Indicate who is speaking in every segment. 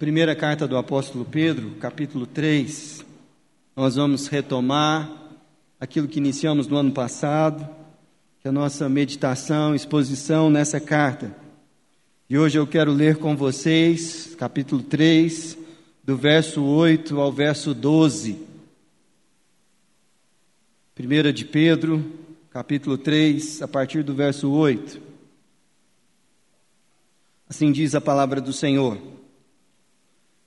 Speaker 1: Primeira carta do apóstolo Pedro, capítulo 3. Nós vamos retomar aquilo que iniciamos no ano passado, que é a nossa meditação, exposição nessa carta. E hoje eu quero ler com vocês, capítulo 3, do verso 8 ao verso 12. Primeira de Pedro, capítulo 3, a partir do verso 8. Assim diz a palavra do Senhor.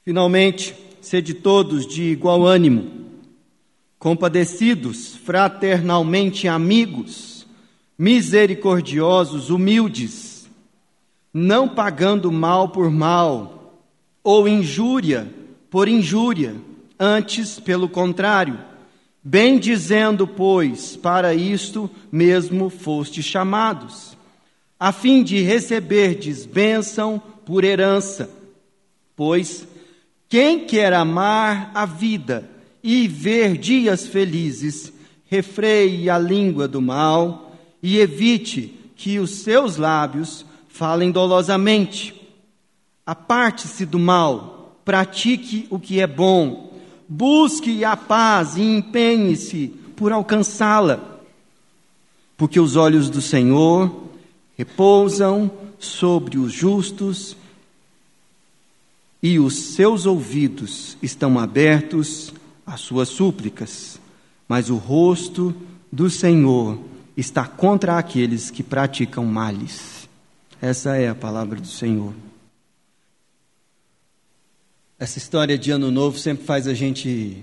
Speaker 1: Finalmente, sede todos de igual ânimo, compadecidos, fraternalmente amigos, misericordiosos, humildes, não pagando mal por mal, ou injúria por injúria, antes, pelo contrário, bem dizendo, pois, para isto mesmo foste chamados, a fim de receberdes bênção por herança, pois quem quer amar a vida e ver dias felizes, refreie a língua do mal e evite que os seus lábios falem dolosamente. Aparte-se do mal, pratique o que é bom, busque a paz e empenhe-se por alcançá-la. Porque os olhos do Senhor repousam sobre os justos e os seus ouvidos estão abertos às suas súplicas, mas o rosto do Senhor está contra aqueles que praticam males. Essa é a palavra do Senhor. Essa história de Ano Novo sempre faz a gente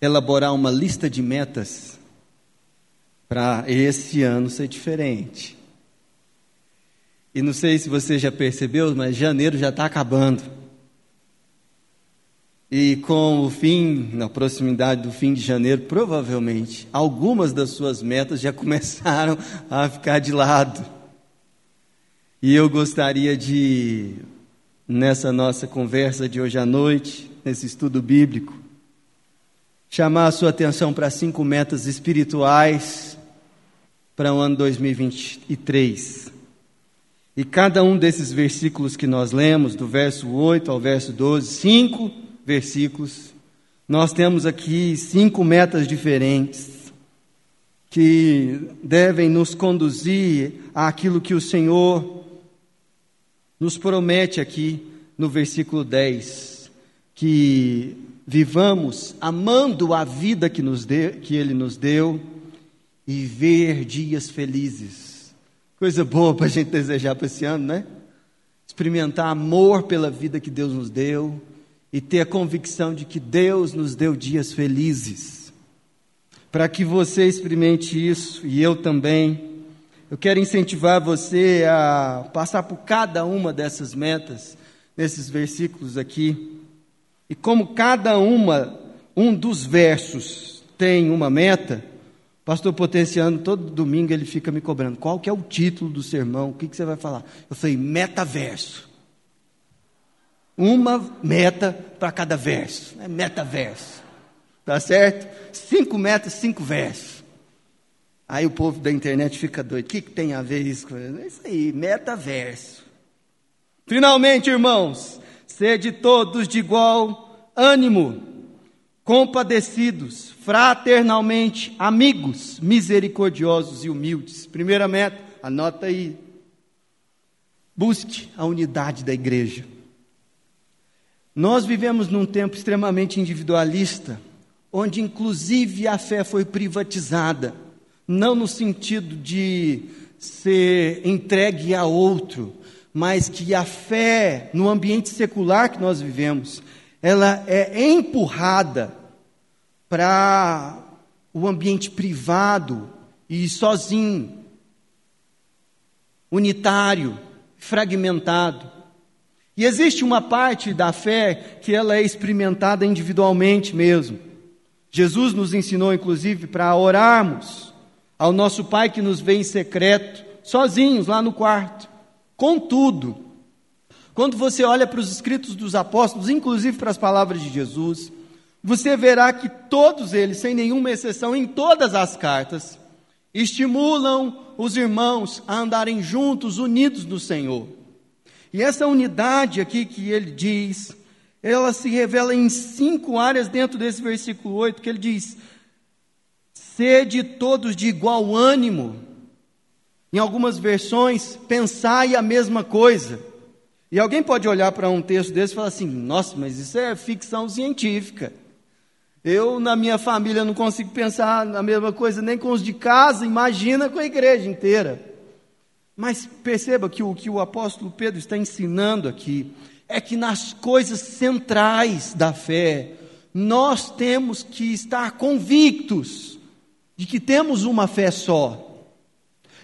Speaker 1: elaborar uma lista de metas para esse ano ser diferente. E não sei se você já percebeu, mas janeiro já está acabando. E com o fim, na proximidade do fim de janeiro, provavelmente algumas das suas metas já começaram a ficar de lado. E eu gostaria de, nessa nossa conversa de hoje à noite, nesse estudo bíblico, chamar a sua atenção para cinco metas espirituais para o ano 2023. E cada um desses versículos que nós lemos, do verso 8 ao verso 12, cinco versículos, nós temos aqui cinco metas diferentes que devem nos conduzir àquilo que o Senhor nos promete aqui no versículo 10, que vivamos amando a vida que, nos deu, que Ele nos deu e ver dias felizes Coisa boa para a gente desejar para esse ano, né? Experimentar amor pela vida que Deus nos deu e ter a convicção de que Deus nos deu dias felizes. Para que você experimente isso e eu também, eu quero incentivar você a passar por cada uma dessas metas, nesses versículos aqui. E como cada uma, um dos versos tem uma meta, Pastor Potenciano, todo domingo ele fica me cobrando. Qual que é o título do sermão? O que, que você vai falar? Eu falei, metaverso. Uma meta para cada verso. É metaverso. Tá certo? Cinco metas, cinco versos. Aí o povo da internet fica doido. O que, que tem a ver isso com isso? É isso aí, metaverso. Finalmente, irmãos, sede todos de igual ânimo compadecidos, fraternalmente, amigos, misericordiosos e humildes. Primeira meta, anota aí. Busque a unidade da igreja. Nós vivemos num tempo extremamente individualista, onde inclusive a fé foi privatizada, não no sentido de ser entregue a outro, mas que a fé no ambiente secular que nós vivemos, ela é empurrada para o ambiente privado e sozinho, unitário, fragmentado. E existe uma parte da fé que ela é experimentada individualmente mesmo. Jesus nos ensinou, inclusive, para orarmos ao nosso Pai que nos vê em secreto, sozinhos lá no quarto. Contudo, quando você olha para os escritos dos apóstolos, inclusive para as palavras de Jesus, você verá que todos eles, sem nenhuma exceção, em todas as cartas, estimulam os irmãos a andarem juntos, unidos no Senhor. E essa unidade aqui que ele diz, ela se revela em cinco áreas dentro desse versículo 8, que ele diz: sede todos de igual ânimo. Em algumas versões, pensai a mesma coisa. E alguém pode olhar para um texto desse e falar assim: nossa, mas isso é ficção científica. Eu, na minha família, não consigo pensar na mesma coisa nem com os de casa, imagina com a igreja inteira. Mas perceba que o que o apóstolo Pedro está ensinando aqui é que nas coisas centrais da fé, nós temos que estar convictos de que temos uma fé só.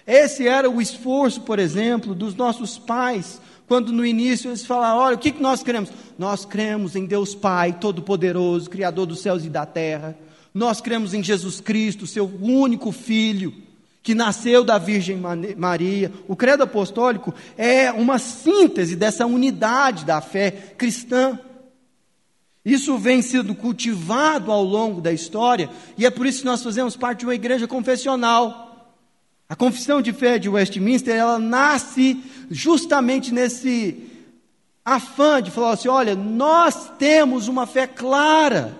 Speaker 1: Esse era o esforço, por exemplo, dos nossos pais, quando no início eles falaram: olha, o que nós cremos? Nós cremos em Deus Pai, Todo-Poderoso, Criador dos céus e da terra. Nós cremos em Jesus Cristo, seu único Filho que nasceu da Virgem Maria. O credo apostólico é uma síntese dessa unidade da fé cristã. Isso vem sendo cultivado ao longo da história e é por isso que nós fazemos parte de uma igreja confessional. A confissão de fé de Westminster, ela nasce justamente nesse afã de falar assim: olha, nós temos uma fé clara.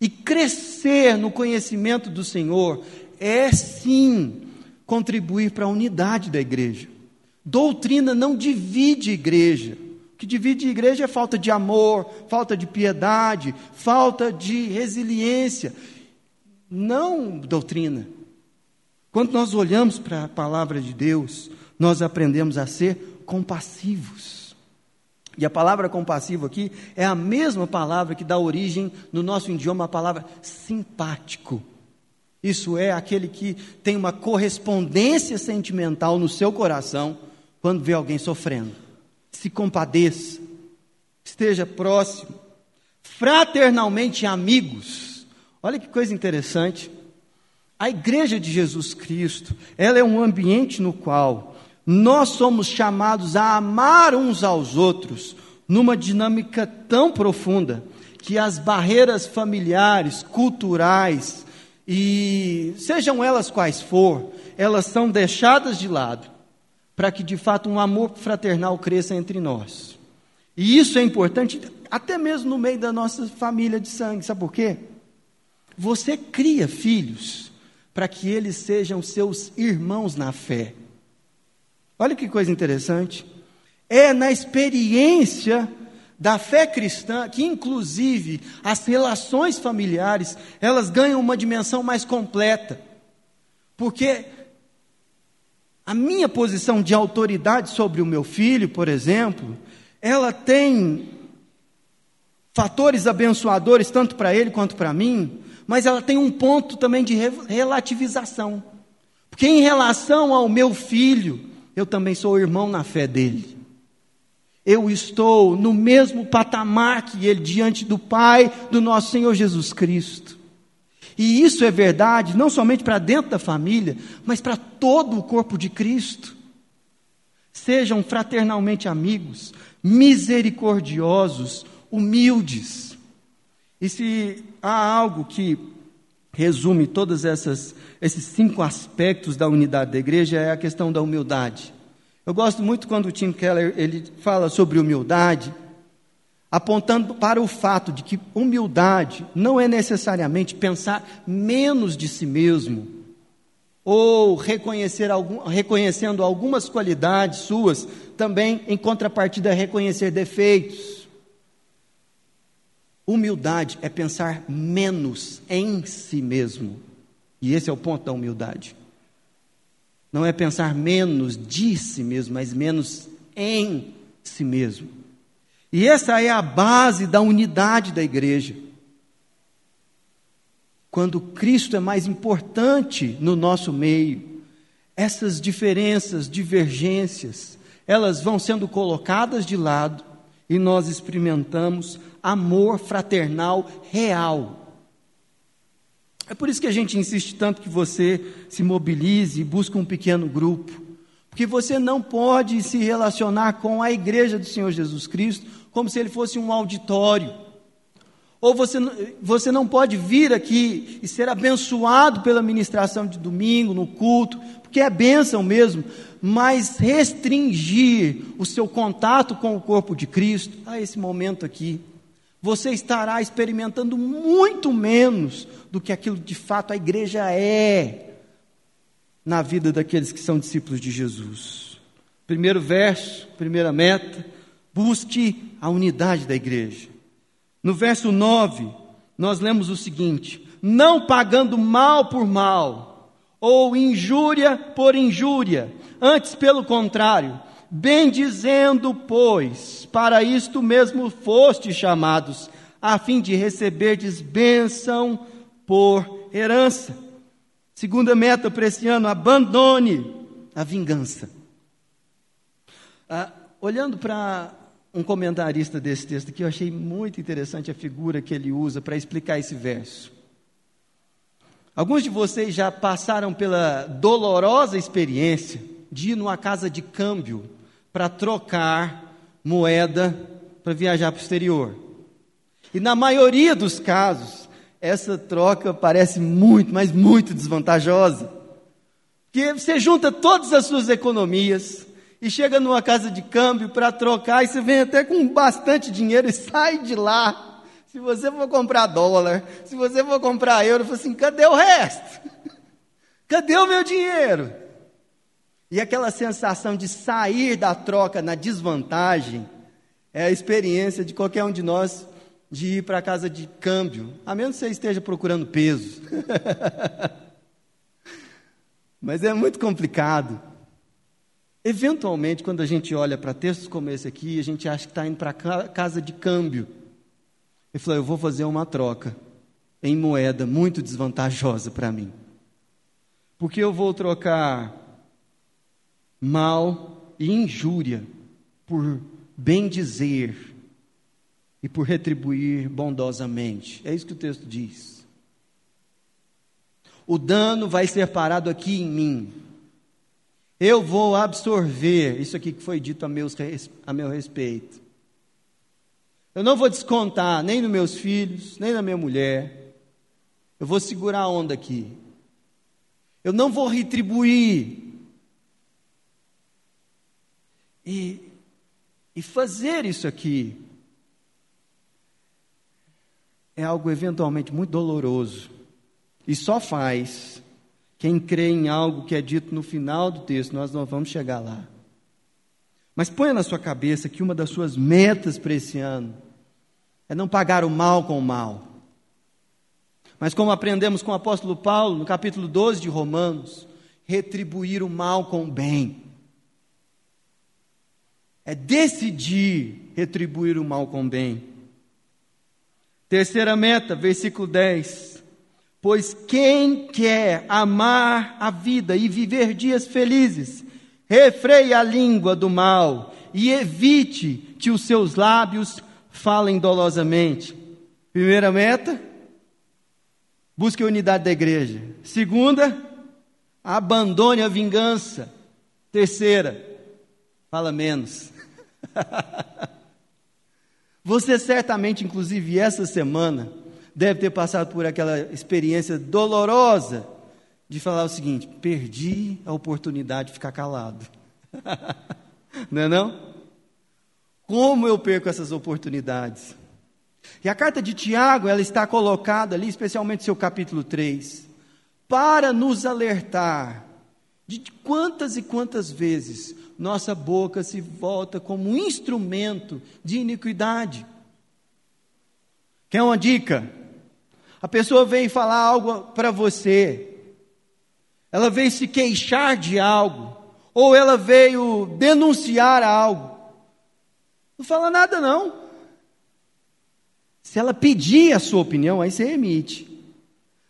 Speaker 1: E crescer no conhecimento do Senhor é sim contribuir para a unidade da igreja. Doutrina não divide igreja. O que divide igreja é falta de amor, falta de piedade, falta de resiliência. Não doutrina. Quando nós olhamos para a palavra de Deus, nós aprendemos a ser compassivos. E a palavra compassivo aqui é a mesma palavra que dá origem no nosso idioma à palavra simpático. Isso é aquele que tem uma correspondência sentimental no seu coração quando vê alguém sofrendo. Se compadeça, esteja próximo, fraternalmente amigos. Olha que coisa interessante. A igreja de Jesus Cristo, ela é um ambiente no qual nós somos chamados a amar uns aos outros numa dinâmica tão profunda que as barreiras familiares, culturais, e sejam elas quais for, elas são deixadas de lado para que de fato um amor fraternal cresça entre nós. E isso é importante até mesmo no meio da nossa família de sangue, sabe por quê? Você cria filhos para que eles sejam seus irmãos na fé. Olha que coisa interessante. É na experiência da fé cristã, que inclusive as relações familiares, elas ganham uma dimensão mais completa. Porque a minha posição de autoridade sobre o meu filho, por exemplo, ela tem fatores abençoadores tanto para ele quanto para mim, mas ela tem um ponto também de relativização. Porque em relação ao meu filho, eu também sou irmão na fé dele eu estou no mesmo patamar que ele diante do Pai do nosso Senhor Jesus Cristo. E isso é verdade não somente para dentro da família, mas para todo o corpo de Cristo. Sejam fraternalmente amigos, misericordiosos, humildes. E se há algo que resume todos esses cinco aspectos da unidade da igreja, é a questão da humildade. Eu gosto muito quando o Tim Keller ele fala sobre humildade, apontando para o fato de que humildade não é necessariamente pensar menos de si mesmo ou reconhecer algum, reconhecendo algumas qualidades suas, também em contrapartida reconhecer defeitos. Humildade é pensar menos em si mesmo. E esse é o ponto da humildade. Não é pensar menos de si mesmo, mas menos em si mesmo. E essa é a base da unidade da igreja. Quando Cristo é mais importante no nosso meio, essas diferenças, divergências, elas vão sendo colocadas de lado e nós experimentamos amor fraternal real é por isso que a gente insiste tanto que você se mobilize e busque um pequeno grupo. Porque você não pode se relacionar com a igreja do Senhor Jesus Cristo como se ele fosse um auditório, Ou você, você não pode vir aqui e ser abençoado pela ministração de domingo, no culto, porque é bênção mesmo, mas restringir o seu contato com o corpo de Cristo a esse momento aqui. Você estará experimentando muito menos do que aquilo de fato a igreja é na vida daqueles que são discípulos de Jesus. Primeiro verso, primeira meta, busque a unidade da igreja. No verso 9, nós lemos o seguinte: não pagando mal por mal, ou injúria por injúria, antes pelo contrário, bendizendo, pois, para isto mesmo foste chamados, a fim de receberdes bênção por herança. Segunda meta para esse ano, abandone a vingança. Ah, olhando para um comentarista desse texto aqui, eu achei muito interessante a figura que ele usa para explicar esse verso. Alguns de vocês já passaram pela dolorosa experiência de ir numa casa de câmbio para trocar moeda para viajar para o exterior. E na maioria dos casos, essa troca parece muito, mas muito desvantajosa. Porque você junta todas as suas economias, e chega numa casa de câmbio para trocar, e você vem até com bastante dinheiro e sai de lá. Se você for comprar dólar, se você for comprar euro, fala assim: cadê o resto? Cadê o meu dinheiro? E aquela sensação de sair da troca na desvantagem é a experiência de qualquer um de nós de ir para a casa de câmbio, a menos que você esteja procurando peso. Mas é muito complicado. Eventualmente, quando a gente olha para textos como esse aqui, a gente acha que está indo para a casa de câmbio. Ele falou: Eu vou fazer uma troca em moeda muito desvantajosa para mim. Porque eu vou trocar mal e injúria por bem dizer e por retribuir bondosamente. É isso que o texto diz. O dano vai ser parado aqui em mim. Eu vou absorver isso aqui que foi dito a, meus, a meu respeito. Eu não vou descontar nem nos meus filhos, nem na minha mulher. Eu vou segurar a onda aqui. Eu não vou retribuir. E, e fazer isso aqui é algo eventualmente muito doloroso. E só faz quem crê em algo que é dito no final do texto, nós não vamos chegar lá. Mas ponha na sua cabeça que uma das suas metas para esse ano é não pagar o mal com o mal. Mas como aprendemos com o apóstolo Paulo, no capítulo 12 de Romanos, retribuir o mal com o bem. É decidir retribuir o mal com o bem. Terceira meta, versículo 10. Pois quem quer amar a vida e viver dias felizes, refreie a língua do mal e evite que os seus lábios falem dolosamente. Primeira meta, busque a unidade da igreja. Segunda, abandone a vingança. Terceira, fala menos. Você certamente, inclusive essa semana, deve ter passado por aquela experiência dolorosa de falar o seguinte: perdi a oportunidade de ficar calado. não é não? Como eu perco essas oportunidades? E a carta de Tiago, ela está colocada ali, especialmente seu capítulo 3, para nos alertar de quantas e quantas vezes nossa boca se volta como um instrumento de iniquidade. Quer uma dica? A pessoa vem falar algo para você, ela veio se queixar de algo, ou ela veio denunciar algo. Não fala nada, não. Se ela pedir a sua opinião, aí você emite.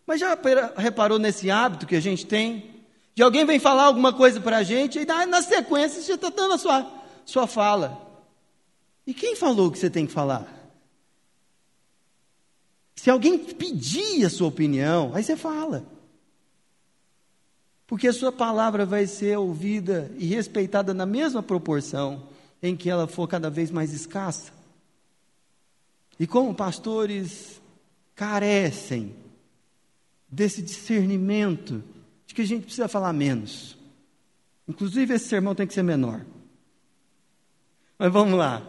Speaker 1: Mas já reparou nesse hábito que a gente tem? De alguém vem falar alguma coisa para a gente, e na sequência você está dando a sua, sua fala. E quem falou que você tem que falar? Se alguém pedir a sua opinião, aí você fala. Porque a sua palavra vai ser ouvida e respeitada na mesma proporção em que ela for cada vez mais escassa. E como pastores carecem desse discernimento de que a gente precisa falar menos. Inclusive, esse sermão tem que ser menor. Mas vamos lá.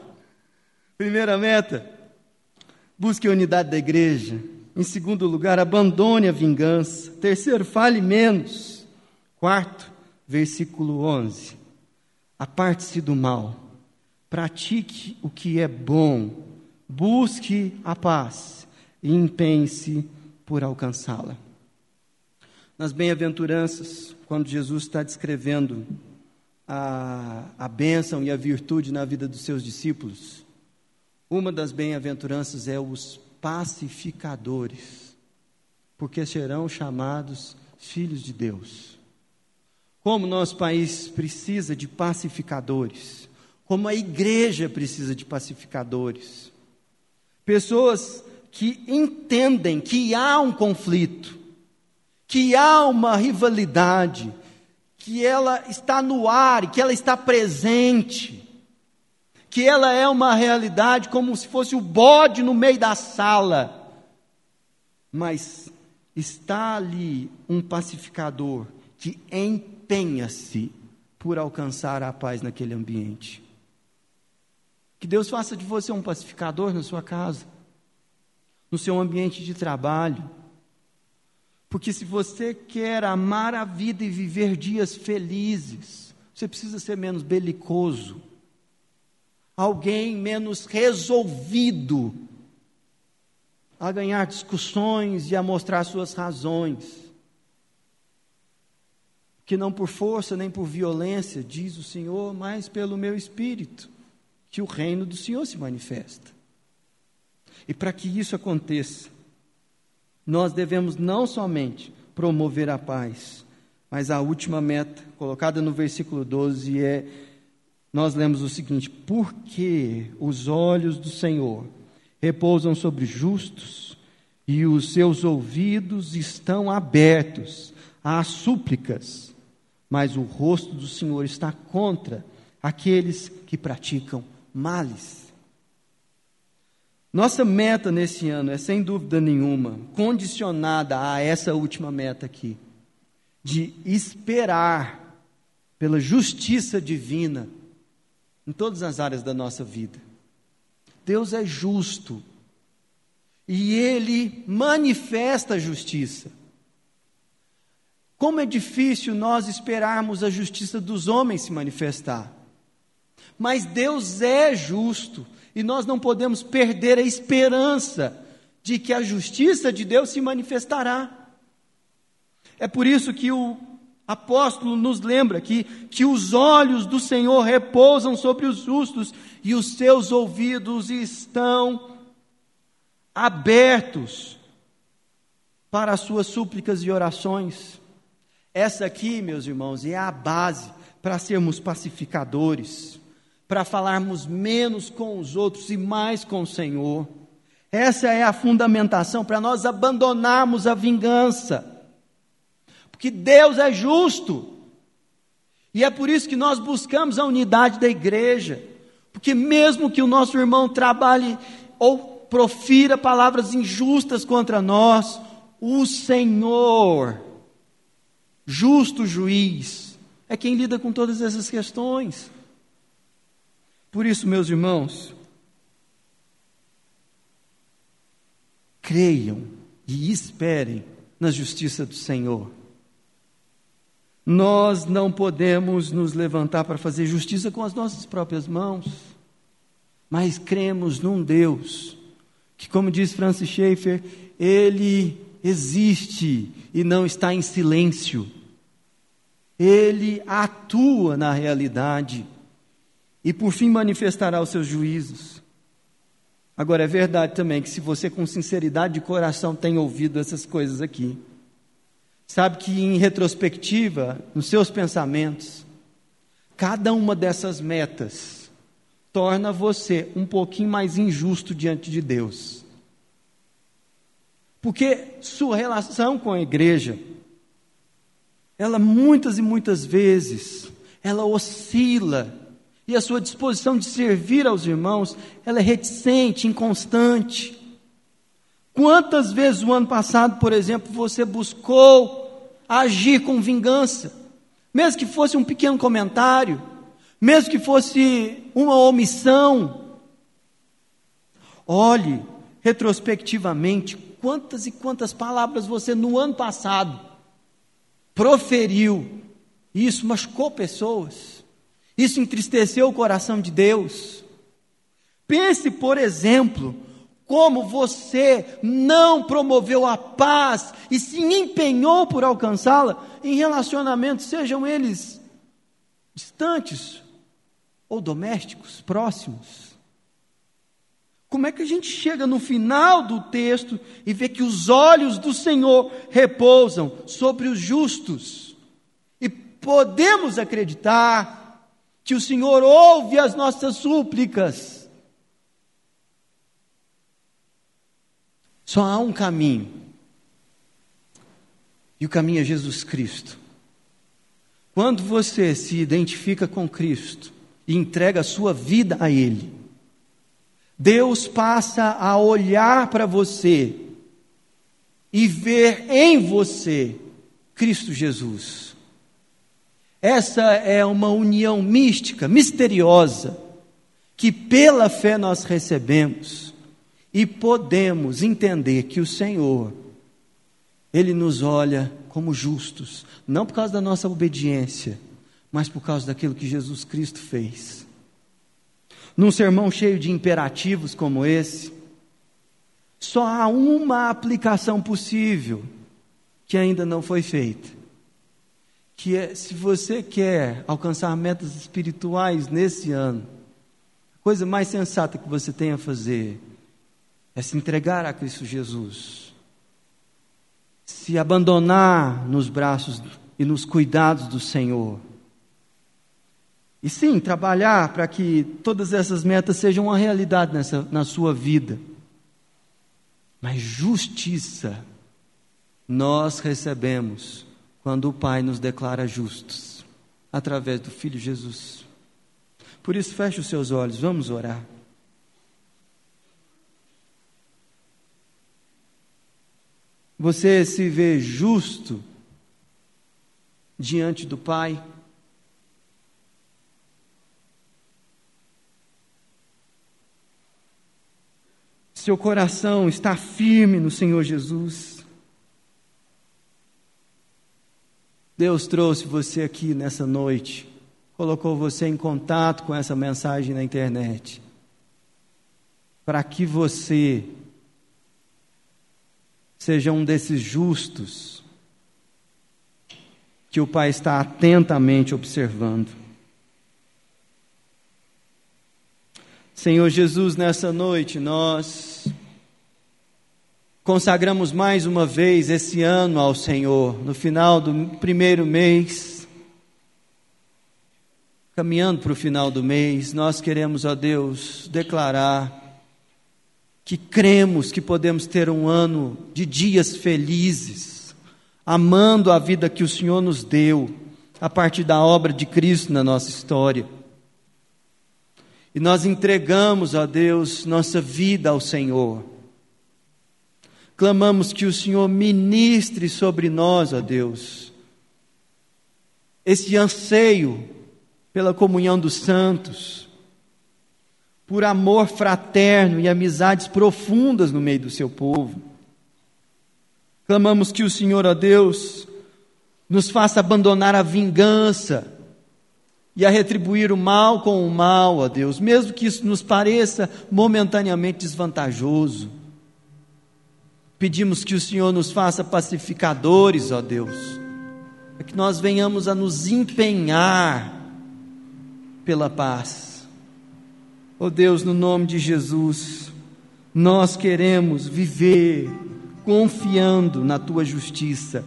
Speaker 1: Primeira meta: busque a unidade da igreja. Em segundo lugar, abandone a vingança. Terceiro, fale menos. Quarto, versículo 11: aparte-se do mal, pratique o que é bom, busque a paz e empenhe-se por alcançá-la. Nas bem-aventuranças, quando Jesus está descrevendo a, a bênção e a virtude na vida dos seus discípulos, uma das bem-aventuranças é os pacificadores, porque serão chamados filhos de Deus. Como nosso país precisa de pacificadores, como a igreja precisa de pacificadores, pessoas que entendem que há um conflito, que há uma rivalidade, que ela está no ar, que ela está presente, que ela é uma realidade como se fosse o bode no meio da sala. Mas está ali um pacificador que empenha-se por alcançar a paz naquele ambiente. Que Deus faça de você um pacificador na sua casa, no seu ambiente de trabalho. Porque se você quer amar a vida e viver dias felizes, você precisa ser menos belicoso, alguém menos resolvido a ganhar discussões e a mostrar suas razões. Que não por força nem por violência, diz o Senhor, mas pelo meu espírito, que o reino do Senhor se manifesta. E para que isso aconteça, nós devemos não somente promover a paz, mas a última meta, colocada no versículo 12, é: nós lemos o seguinte: porque os olhos do Senhor repousam sobre justos e os seus ouvidos estão abertos às súplicas mas o rosto do Senhor está contra aqueles que praticam males. Nossa meta nesse ano é, sem dúvida nenhuma, condicionada a essa última meta aqui, de esperar pela justiça divina em todas as áreas da nossa vida. Deus é justo e Ele manifesta a justiça. Como é difícil nós esperarmos a justiça dos homens se manifestar. Mas Deus é justo e nós não podemos perder a esperança de que a justiça de Deus se manifestará. É por isso que o apóstolo nos lembra que, que os olhos do Senhor repousam sobre os justos e os seus ouvidos estão abertos para as suas súplicas e orações. Essa aqui, meus irmãos, é a base para sermos pacificadores, para falarmos menos com os outros e mais com o Senhor. Essa é a fundamentação para nós abandonarmos a vingança. Porque Deus é justo. E é por isso que nós buscamos a unidade da igreja. Porque mesmo que o nosso irmão trabalhe ou profira palavras injustas contra nós, o Senhor justo juiz, é quem lida com todas essas questões. Por isso, meus irmãos, creiam e esperem na justiça do Senhor. Nós não podemos nos levantar para fazer justiça com as nossas próprias mãos, mas cremos num Deus que, como diz Francis Schaeffer, ele existe e não está em silêncio ele atua na realidade e por fim manifestará os seus juízos. Agora, é verdade também que se você com sinceridade de coração tem ouvido essas coisas aqui, sabe que em retrospectiva, nos seus pensamentos, cada uma dessas metas torna você um pouquinho mais injusto diante de Deus. Porque sua relação com a igreja, ela muitas e muitas vezes, ela oscila, e a sua disposição de servir aos irmãos, ela é reticente, inconstante. Quantas vezes o ano passado, por exemplo, você buscou agir com vingança? Mesmo que fosse um pequeno comentário, mesmo que fosse uma omissão. Olhe retrospectivamente quantas e quantas palavras você no ano passado proferiu. E isso machucou pessoas. Isso entristeceu o coração de Deus. Pense, por exemplo, como você não promoveu a paz e se empenhou por alcançá-la em relacionamentos, sejam eles distantes ou domésticos, próximos. Como é que a gente chega no final do texto e vê que os olhos do Senhor repousam sobre os justos? E podemos acreditar que o Senhor ouve as nossas súplicas Só há um caminho. E o caminho é Jesus Cristo. Quando você se identifica com Cristo e entrega a sua vida a Ele, Deus passa a olhar para você e ver em você Cristo Jesus. Essa é uma união mística, misteriosa, que pela fé nós recebemos e podemos entender que o Senhor, Ele nos olha como justos, não por causa da nossa obediência, mas por causa daquilo que Jesus Cristo fez. Num sermão cheio de imperativos como esse, só há uma aplicação possível que ainda não foi feita. Que é, se você quer alcançar metas espirituais nesse ano, a coisa mais sensata que você tem a fazer é se entregar a Cristo Jesus, se abandonar nos braços e nos cuidados do Senhor. E sim, trabalhar para que todas essas metas sejam uma realidade nessa, na sua vida. Mas justiça nós recebemos quando o Pai nos declara justos, através do Filho Jesus. Por isso, feche os seus olhos, vamos orar. Você se vê justo diante do Pai? Seu coração está firme no Senhor Jesus? Deus trouxe você aqui nessa noite, colocou você em contato com essa mensagem na internet, para que você seja um desses justos que o Pai está atentamente observando. Senhor Jesus, nessa noite nós consagramos mais uma vez esse ano ao Senhor, no final do primeiro mês, caminhando para o final do mês, nós queremos, ó Deus, declarar que cremos que podemos ter um ano de dias felizes, amando a vida que o Senhor nos deu, a partir da obra de Cristo na nossa história. E nós entregamos a Deus nossa vida ao Senhor. Clamamos que o Senhor ministre sobre nós, ó Deus, esse anseio pela comunhão dos santos, por amor fraterno e amizades profundas no meio do seu povo. Clamamos que o Senhor, ó Deus, nos faça abandonar a vingança e a retribuir o mal com o mal, ó Deus, mesmo que isso nos pareça momentaneamente desvantajoso. Pedimos que o Senhor nos faça pacificadores, ó Deus, para que nós venhamos a nos empenhar pela paz. Oh Deus, no nome de Jesus, nós queremos viver confiando na tua justiça,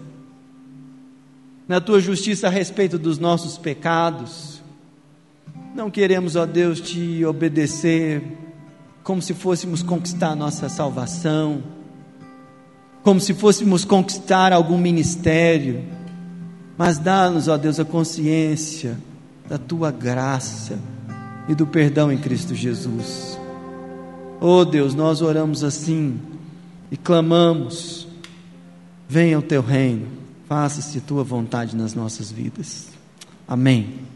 Speaker 1: na tua justiça a respeito dos nossos pecados. Não queremos, ó Deus, te obedecer como se fôssemos conquistar a nossa salvação, como se fôssemos conquistar algum ministério, mas dá-nos, ó Deus, a consciência da tua graça e do perdão em Cristo Jesus. Oh Deus, nós oramos assim, e clamamos: venha o teu reino, faça-se tua vontade nas nossas vidas. Amém.